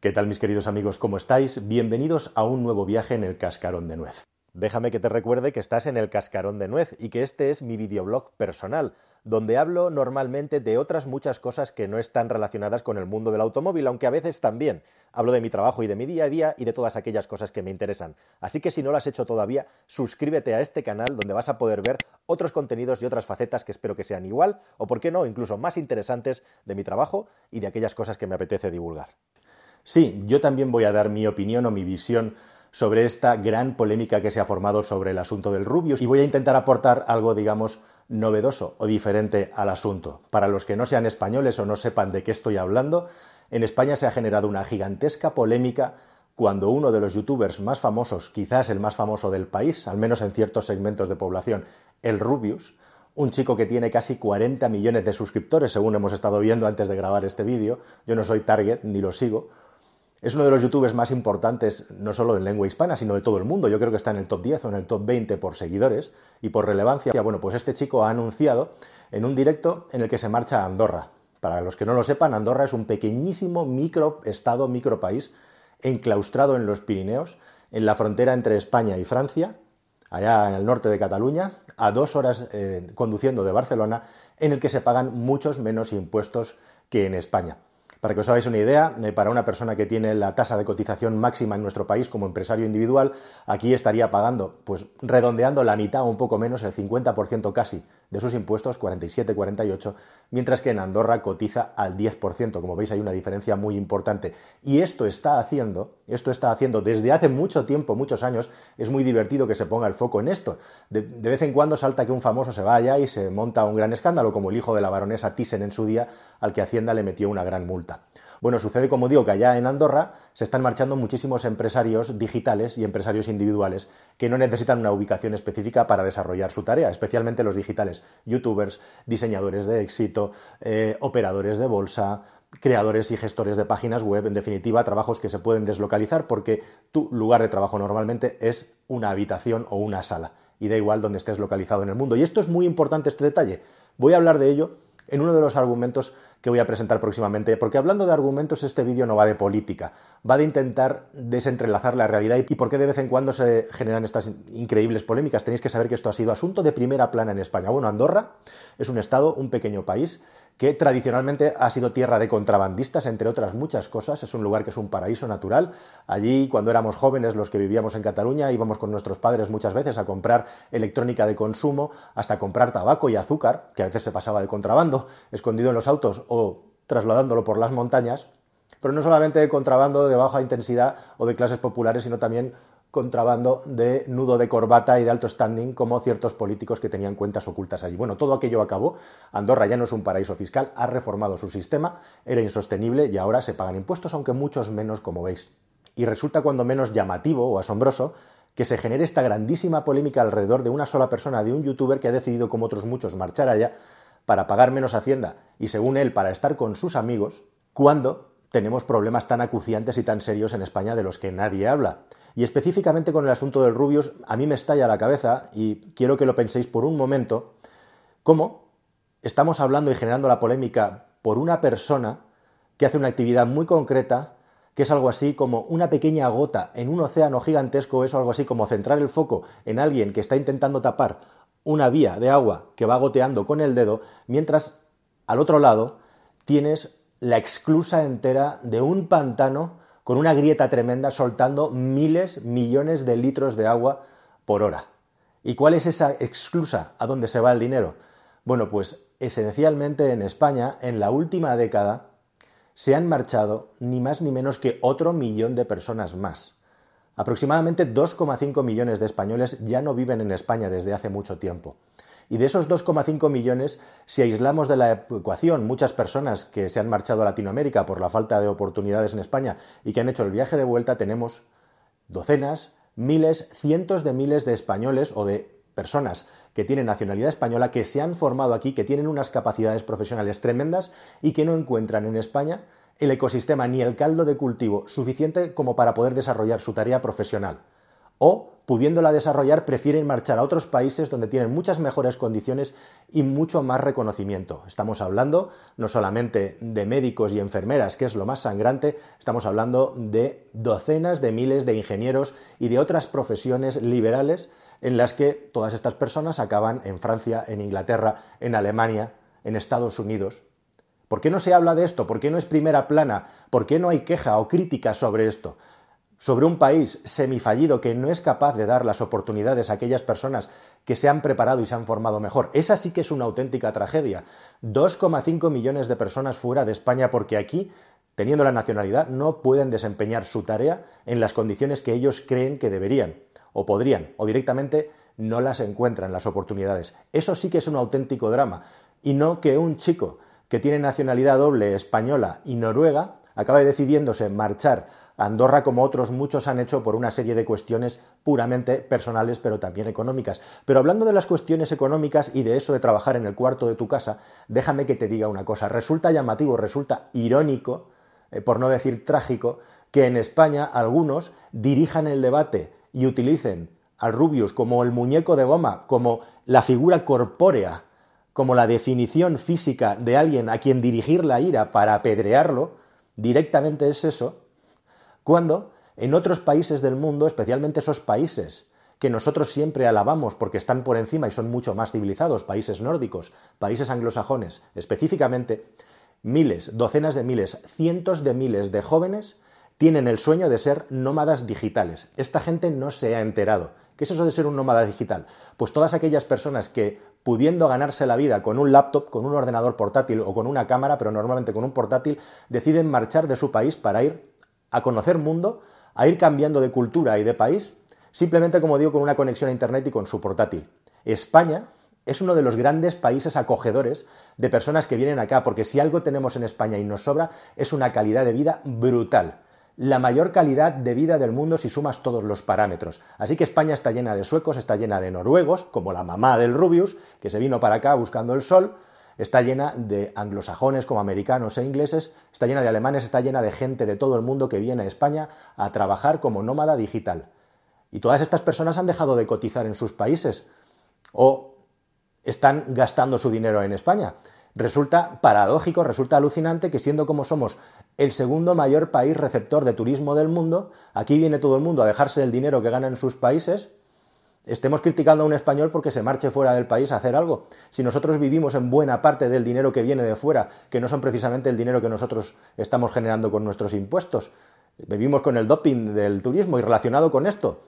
¿Qué tal mis queridos amigos? ¿Cómo estáis? Bienvenidos a un nuevo viaje en el cascarón de nuez. Déjame que te recuerde que estás en el cascarón de nuez y que este es mi videoblog personal, donde hablo normalmente de otras muchas cosas que no están relacionadas con el mundo del automóvil, aunque a veces también. Hablo de mi trabajo y de mi día a día y de todas aquellas cosas que me interesan. Así que si no lo has hecho todavía, suscríbete a este canal donde vas a poder ver otros contenidos y otras facetas que espero que sean igual o, por qué no, incluso más interesantes de mi trabajo y de aquellas cosas que me apetece divulgar. Sí, yo también voy a dar mi opinión o mi visión sobre esta gran polémica que se ha formado sobre el asunto del Rubius y voy a intentar aportar algo, digamos, novedoso o diferente al asunto. Para los que no sean españoles o no sepan de qué estoy hablando, en España se ha generado una gigantesca polémica cuando uno de los youtubers más famosos, quizás el más famoso del país, al menos en ciertos segmentos de población, el Rubius, un chico que tiene casi 40 millones de suscriptores, según hemos estado viendo antes de grabar este vídeo, yo no soy target ni lo sigo, es uno de los youtubers más importantes, no solo en lengua hispana, sino de todo el mundo. Yo creo que está en el top 10 o en el top 20 por seguidores y por relevancia. Bueno, pues este chico ha anunciado en un directo en el que se marcha a Andorra. Para los que no lo sepan, Andorra es un pequeñísimo micro estado, micro país, enclaustrado en los Pirineos, en la frontera entre España y Francia, allá en el norte de Cataluña, a dos horas eh, conduciendo de Barcelona, en el que se pagan muchos menos impuestos que en España. Para que os hagáis una idea, eh, para una persona que tiene la tasa de cotización máxima en nuestro país como empresario individual, aquí estaría pagando, pues redondeando la mitad o un poco menos, el 50% casi de sus impuestos, 47-48, mientras que en Andorra cotiza al 10%. Como veis hay una diferencia muy importante. Y esto está haciendo, esto está haciendo desde hace mucho tiempo, muchos años, es muy divertido que se ponga el foco en esto. De, de vez en cuando salta que un famoso se vaya y se monta un gran escándalo, como el hijo de la baronesa Thyssen en su día, al que Hacienda le metió una gran multa. Bueno, sucede como digo que allá en Andorra se están marchando muchísimos empresarios digitales y empresarios individuales que no necesitan una ubicación específica para desarrollar su tarea, especialmente los digitales, youtubers, diseñadores de éxito, eh, operadores de bolsa, creadores y gestores de páginas web, en definitiva, trabajos que se pueden deslocalizar porque tu lugar de trabajo normalmente es una habitación o una sala, y da igual donde estés localizado en el mundo. Y esto es muy importante, este detalle. Voy a hablar de ello en uno de los argumentos que voy a presentar próximamente, porque hablando de argumentos este vídeo no va de política, va de intentar desentrelazar la realidad y por qué de vez en cuando se generan estas increíbles polémicas. Tenéis que saber que esto ha sido asunto de primera plana en España. Bueno, Andorra es un estado, un pequeño país, que tradicionalmente ha sido tierra de contrabandistas, entre otras muchas cosas. Es un lugar que es un paraíso natural. Allí, cuando éramos jóvenes, los que vivíamos en Cataluña, íbamos con nuestros padres muchas veces a comprar electrónica de consumo, hasta comprar tabaco y azúcar, que a veces se pasaba de contrabando, escondido en los autos o trasladándolo por las montañas. Pero no solamente de contrabando de baja intensidad o de clases populares, sino también contrabando de nudo de corbata y de alto standing como ciertos políticos que tenían cuentas ocultas allí. Bueno, todo aquello acabó. Andorra ya no es un paraíso fiscal, ha reformado su sistema, era insostenible y ahora se pagan impuestos, aunque muchos menos, como veis. Y resulta cuando menos llamativo o asombroso que se genere esta grandísima polémica alrededor de una sola persona, de un youtuber que ha decidido, como otros muchos, marchar allá para pagar menos hacienda y, según él, para estar con sus amigos, cuando tenemos problemas tan acuciantes y tan serios en España de los que nadie habla. Y específicamente con el asunto del Rubius, a mí me estalla la cabeza y quiero que lo penséis por un momento, cómo estamos hablando y generando la polémica por una persona que hace una actividad muy concreta, que es algo así como una pequeña gota en un océano gigantesco, es algo así como centrar el foco en alguien que está intentando tapar una vía de agua que va goteando con el dedo, mientras al otro lado tienes la exclusa entera de un pantano con una grieta tremenda soltando miles, millones de litros de agua por hora. ¿Y cuál es esa exclusa? ¿A dónde se va el dinero? Bueno, pues esencialmente en España, en la última década, se han marchado ni más ni menos que otro millón de personas más. Aproximadamente 2,5 millones de españoles ya no viven en España desde hace mucho tiempo. Y de esos 2,5 millones, si aislamos de la ecuación muchas personas que se han marchado a Latinoamérica por la falta de oportunidades en España y que han hecho el viaje de vuelta, tenemos docenas, miles, cientos de miles de españoles o de personas que tienen nacionalidad española, que se han formado aquí, que tienen unas capacidades profesionales tremendas y que no encuentran en España el ecosistema ni el caldo de cultivo suficiente como para poder desarrollar su tarea profesional. O pudiéndola desarrollar, prefieren marchar a otros países donde tienen muchas mejores condiciones y mucho más reconocimiento. Estamos hablando no solamente de médicos y enfermeras, que es lo más sangrante, estamos hablando de docenas de miles de ingenieros y de otras profesiones liberales en las que todas estas personas acaban en Francia, en Inglaterra, en Alemania, en Estados Unidos. ¿Por qué no se habla de esto? ¿Por qué no es primera plana? ¿Por qué no hay queja o crítica sobre esto? Sobre un país semifallido que no es capaz de dar las oportunidades a aquellas personas que se han preparado y se han formado mejor. Esa sí que es una auténtica tragedia. 2,5 millones de personas fuera de España porque aquí, teniendo la nacionalidad, no pueden desempeñar su tarea en las condiciones que ellos creen que deberían o podrían, o directamente no las encuentran las oportunidades. Eso sí que es un auténtico drama. Y no que un chico que tiene nacionalidad doble española y noruega acabe decidiéndose marchar Andorra, como otros muchos han hecho por una serie de cuestiones puramente personales, pero también económicas. Pero hablando de las cuestiones económicas y de eso de trabajar en el cuarto de tu casa, déjame que te diga una cosa. Resulta llamativo, resulta irónico, eh, por no decir trágico, que en España algunos dirijan el debate y utilicen al Rubius como el muñeco de goma, como la figura corpórea, como la definición física de alguien a quien dirigir la ira para apedrearlo, directamente es eso, cuando en otros países del mundo, especialmente esos países que nosotros siempre alabamos porque están por encima y son mucho más civilizados, países nórdicos, países anglosajones, específicamente, miles, docenas de miles, cientos de miles de jóvenes tienen el sueño de ser nómadas digitales. Esta gente no se ha enterado. ¿Qué es eso de ser un nómada digital? Pues todas aquellas personas que, pudiendo ganarse la vida con un laptop, con un ordenador portátil o con una cámara, pero normalmente con un portátil, deciden marchar de su país para ir a conocer mundo, a ir cambiando de cultura y de país, simplemente como digo, con una conexión a Internet y con su portátil. España es uno de los grandes países acogedores de personas que vienen acá, porque si algo tenemos en España y nos sobra, es una calidad de vida brutal. La mayor calidad de vida del mundo si sumas todos los parámetros. Así que España está llena de suecos, está llena de noruegos, como la mamá del Rubius, que se vino para acá buscando el sol, está llena de anglosajones como americanos e ingleses, está llena de alemanes, está llena de gente de todo el mundo que viene a España a trabajar como nómada digital. Y todas estas personas han dejado de cotizar en sus países o están gastando su dinero en España. Resulta paradójico, resulta alucinante que siendo como somos el segundo mayor país receptor de turismo del mundo, aquí viene todo el mundo a dejarse el dinero que gana en sus países estemos criticando a un español porque se marche fuera del país a hacer algo. Si nosotros vivimos en buena parte del dinero que viene de fuera, que no son precisamente el dinero que nosotros estamos generando con nuestros impuestos, vivimos con el doping del turismo y relacionado con esto.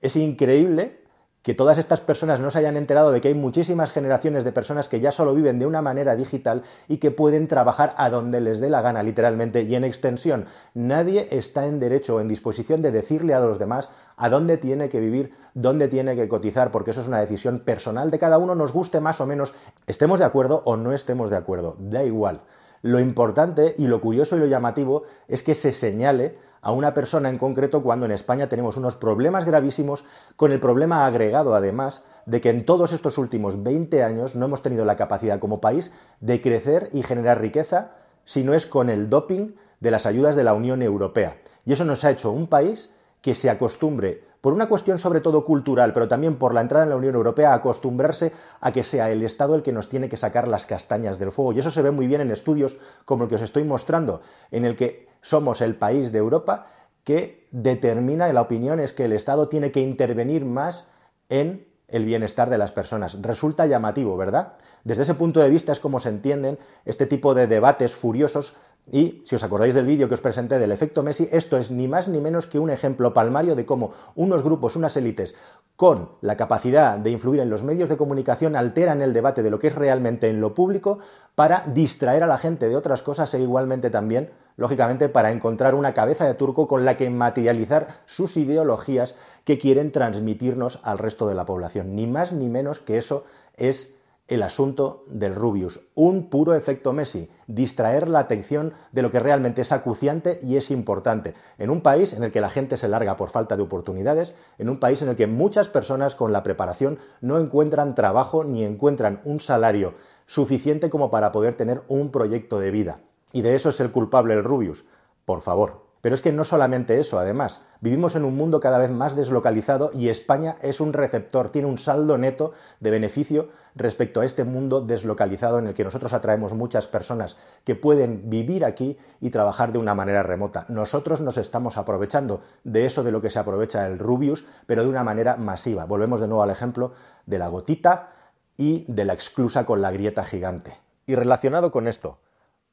Es increíble que todas estas personas no se hayan enterado de que hay muchísimas generaciones de personas que ya solo viven de una manera digital y que pueden trabajar a donde les dé la gana, literalmente, y en extensión. Nadie está en derecho o en disposición de decirle a los demás a dónde tiene que vivir, dónde tiene que cotizar, porque eso es una decisión personal de cada uno, nos guste más o menos, estemos de acuerdo o no estemos de acuerdo, da igual. Lo importante y lo curioso y lo llamativo es que se señale a una persona en concreto cuando en España tenemos unos problemas gravísimos con el problema agregado además de que en todos estos últimos 20 años no hemos tenido la capacidad como país de crecer y generar riqueza si no es con el doping de las ayudas de la Unión Europea. Y eso nos ha hecho un país que se acostumbre, por una cuestión sobre todo cultural, pero también por la entrada en la Unión Europea, acostumbrarse a que sea el Estado el que nos tiene que sacar las castañas del fuego. Y eso se ve muy bien en estudios como el que os estoy mostrando, en el que somos el país de Europa que determina, la opinión es que el Estado tiene que intervenir más en el bienestar de las personas. Resulta llamativo, ¿verdad? Desde ese punto de vista es como se entienden este tipo de debates furiosos y si os acordáis del vídeo que os presenté del efecto Messi, esto es ni más ni menos que un ejemplo palmario de cómo unos grupos, unas élites, con la capacidad de influir en los medios de comunicación, alteran el debate de lo que es realmente en lo público para distraer a la gente de otras cosas e igualmente también, lógicamente, para encontrar una cabeza de turco con la que materializar sus ideologías que quieren transmitirnos al resto de la población. Ni más ni menos que eso es el asunto del Rubius. Un puro efecto Messi, distraer la atención de lo que realmente es acuciante y es importante. En un país en el que la gente se larga por falta de oportunidades, en un país en el que muchas personas con la preparación no encuentran trabajo ni encuentran un salario suficiente como para poder tener un proyecto de vida. Y de eso es el culpable el Rubius. Por favor, Pero es que no solamente eso, además, vivimos en un mundo cada vez más deslocalizado y España es un receptor, tiene un saldo neto de beneficio respecto a este mundo deslocalizado en el que nosotros atraemos muchas personas que pueden vivir aquí y trabajar de una manera remota. Nosotros nos estamos aprovechando de eso de lo que se aprovecha el Rubius, pero de una manera masiva. Volvemos de nuevo al ejemplo de la gotita y de la exclusa con la grieta gigante. Y relacionado con esto,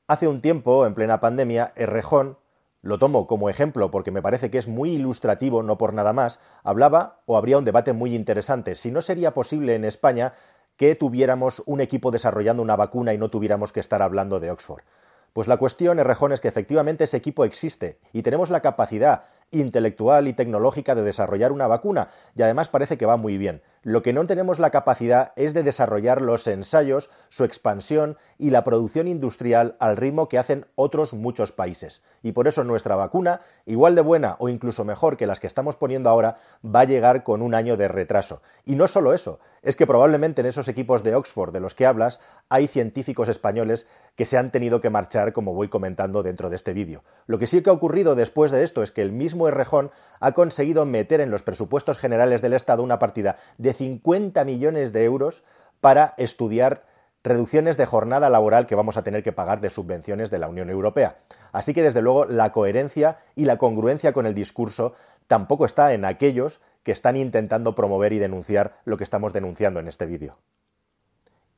hace un tiempo, en plena pandemia, Errejón lo tomo como ejemplo porque me parece que es muy ilustrativo, no por nada más, hablaba o habría un debate muy interesante. Si no sería posible en España que tuviéramos un equipo desarrollando una vacuna y no tuviéramos que estar hablando de Oxford. Pues la cuestión, Errejón, es que efectivamente ese equipo existe y tenemos la capacidad intelectual y tecnológica de desarrollar una vacuna y además parece que va muy bien. Lo que no tenemos la capacidad es de desarrollar los ensayos, su expansión y la producción industrial al ritmo que hacen otros muchos países. Y por eso nuestra vacuna, igual de buena o incluso mejor que las que estamos poniendo ahora, va a llegar con un año de retraso. Y no solo eso, es que probablemente en esos equipos de Oxford de los que hablas hay científicos españoles que se han tenido que marchar, como voy comentando dentro de este vídeo. Lo que sí que ha ocurrido después de esto es que el mismo Errejón ha conseguido meter en los presupuestos generales del Estado una partida de 50 millones de euros para estudiar reducciones de jornada laboral que vamos a tener que pagar de subvenciones de la Unión Europea. Así que, desde luego, la coherencia y la congruencia con el discurso tampoco está en aquellos que están intentando promover y denunciar lo que estamos denunciando en este vídeo.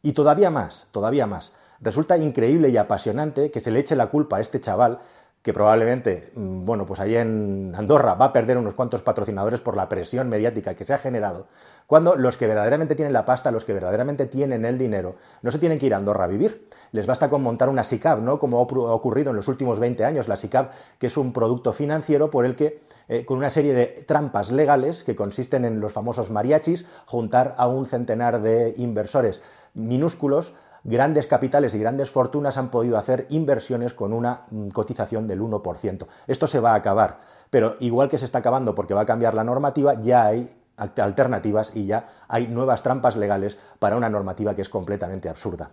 Y todavía más, todavía más. Resulta increíble y apasionante que se le eche la culpa a este chaval que probablemente, mm, bueno, pues allí en Andorra va a perder unos cuantos patrocinadores por la presión mediática que se ha generado, cuando los que verdaderamente tienen la pasta, los que verdaderamente tienen el dinero, no se tienen que ir a Andorra a vivir. Les basta con montar una SICAP, ¿no? Como ha ocurrido en los últimos 20 años, la SICAP, que es un producto financiero por el que, eh, con una serie de trampas legales que consisten en los famosos mariachis, juntar a un centenar de inversores minúsculos grandes capitales y grandes fortunas han podido hacer inversiones con una mm, cotización del 1%. Esto se va a acabar, pero igual que se está acabando porque va a cambiar la normativa, ya hay alternativas y ya hay nuevas trampas legales para una normativa que es completamente absurda.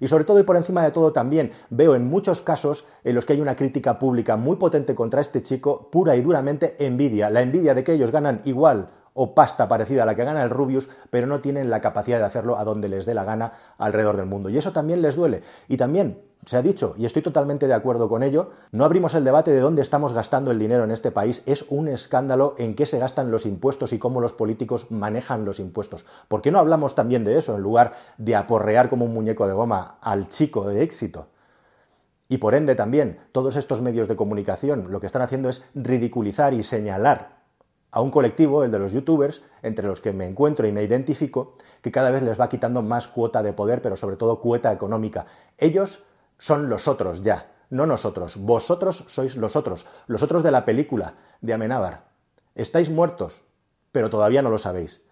Y sobre todo y por encima de todo también veo en muchos casos en los que hay una crítica pública muy potente contra este chico, pura y duramente envidia, la envidia de que ellos ganan igual o pasta parecida a la que gana el Rubius, pero no tienen la capacidad de hacerlo a donde les dé la gana alrededor del mundo. Y eso también les duele. Y también se ha dicho, y estoy totalmente de acuerdo con ello, no abrimos el debate de dónde estamos gastando el dinero en este país. Es un escándalo en qué se gastan los impuestos y cómo los políticos manejan los impuestos. ¿Por qué no hablamos también de eso en lugar de aporrear como un muñeco de goma al chico de éxito? Y por ende también todos estos medios de comunicación lo que están haciendo es ridiculizar y señalar a un colectivo, el de los youtubers, entre los que me encuentro y me identifico, que cada vez les va quitando más cuota de poder, pero sobre todo cuota económica. Ellos son los otros ya, no nosotros. Vosotros sois los otros, los otros de la película de Amenábar. Estáis muertos, pero todavía no lo sabéis.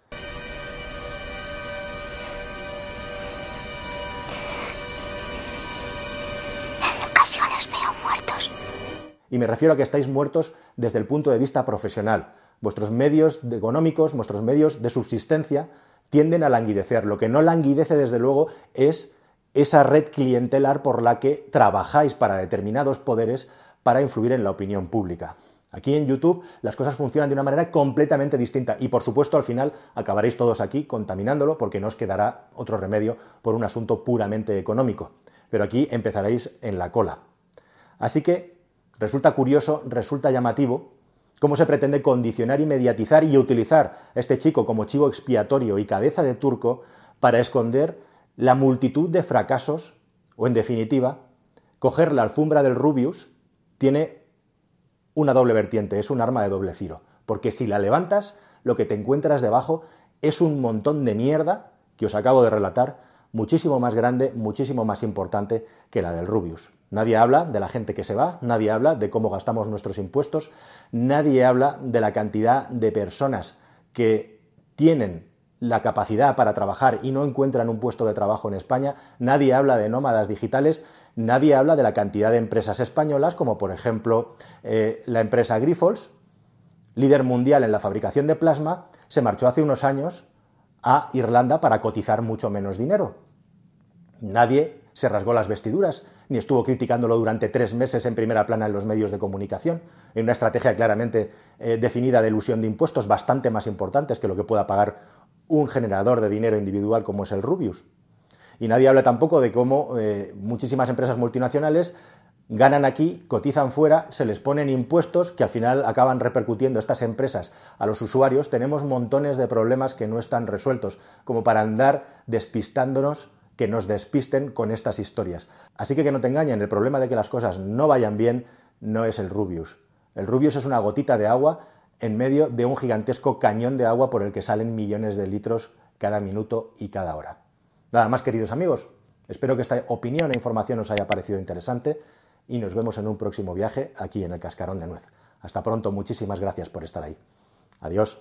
Y me refiero a que estáis muertos desde el punto de vista profesional, vuestros medios económicos, vuestros medios de subsistencia tienden a languidecer. Lo que no languidece, desde luego, es esa red clientelar por la que trabajáis para determinados poderes para influir en la opinión pública. Aquí en YouTube las cosas funcionan de una manera completamente distinta y por supuesto al final acabaréis todos aquí contaminándolo porque no os quedará otro remedio por un asunto puramente económico. Pero aquí empezaréis en la cola. Así que resulta curioso, resulta llamativo cómo se pretende condicionar y mediatizar y utilizar a este chico como chivo expiatorio y cabeza de turco para esconder la multitud de fracasos, o en definitiva, coger la alfombra del Rubius tiene una doble vertiente, es un arma de doble filo, porque si la levantas, lo que te encuentras debajo es un montón de mierda que os acabo de relatar, muchísimo más grande, muchísimo más importante que la del Rubius. Nadie habla de la gente que se va, nadie habla de cómo gastamos nuestros impuestos, nadie habla de la cantidad de personas que tienen la capacidad para trabajar y no encuentran un puesto de trabajo en España, nadie habla de nómadas digitales, nadie habla de la cantidad de empresas españolas, como por ejemplo eh, la empresa Grifols, líder mundial en la fabricación de plasma, se marchó hace unos años a Irlanda para cotizar mucho menos dinero. Nadie se rasgó las vestiduras, ni estuvo criticándolo durante tres meses en primera plana en los medios de comunicación, en una estrategia claramente eh, definida de ilusión de impuestos bastante más importantes que lo que pueda pagar un generador de dinero individual como es el Rubius. Y nadie habla tampoco de cómo eh, muchísimas empresas multinacionales ganan aquí, cotizan fuera, se les ponen impuestos que al final acaban repercutiendo estas empresas a los usuarios. Tenemos montones de problemas que no están resueltos, como para andar despistándonos que nos despisten con estas historias. Así que que no te engañen, el problema de que las cosas no vayan bien no es el Rubius. El Rubius es una gotita de agua en medio de un gigantesco cañón de agua por el que salen millones de litros cada minuto y cada hora. Nada más, queridos amigos. Espero que esta opinión e información os haya parecido interesante y nos vemos en un próximo viaje aquí en el Cascarón de Nuez. Hasta pronto, muchísimas gracias por estar ahí. Adiós.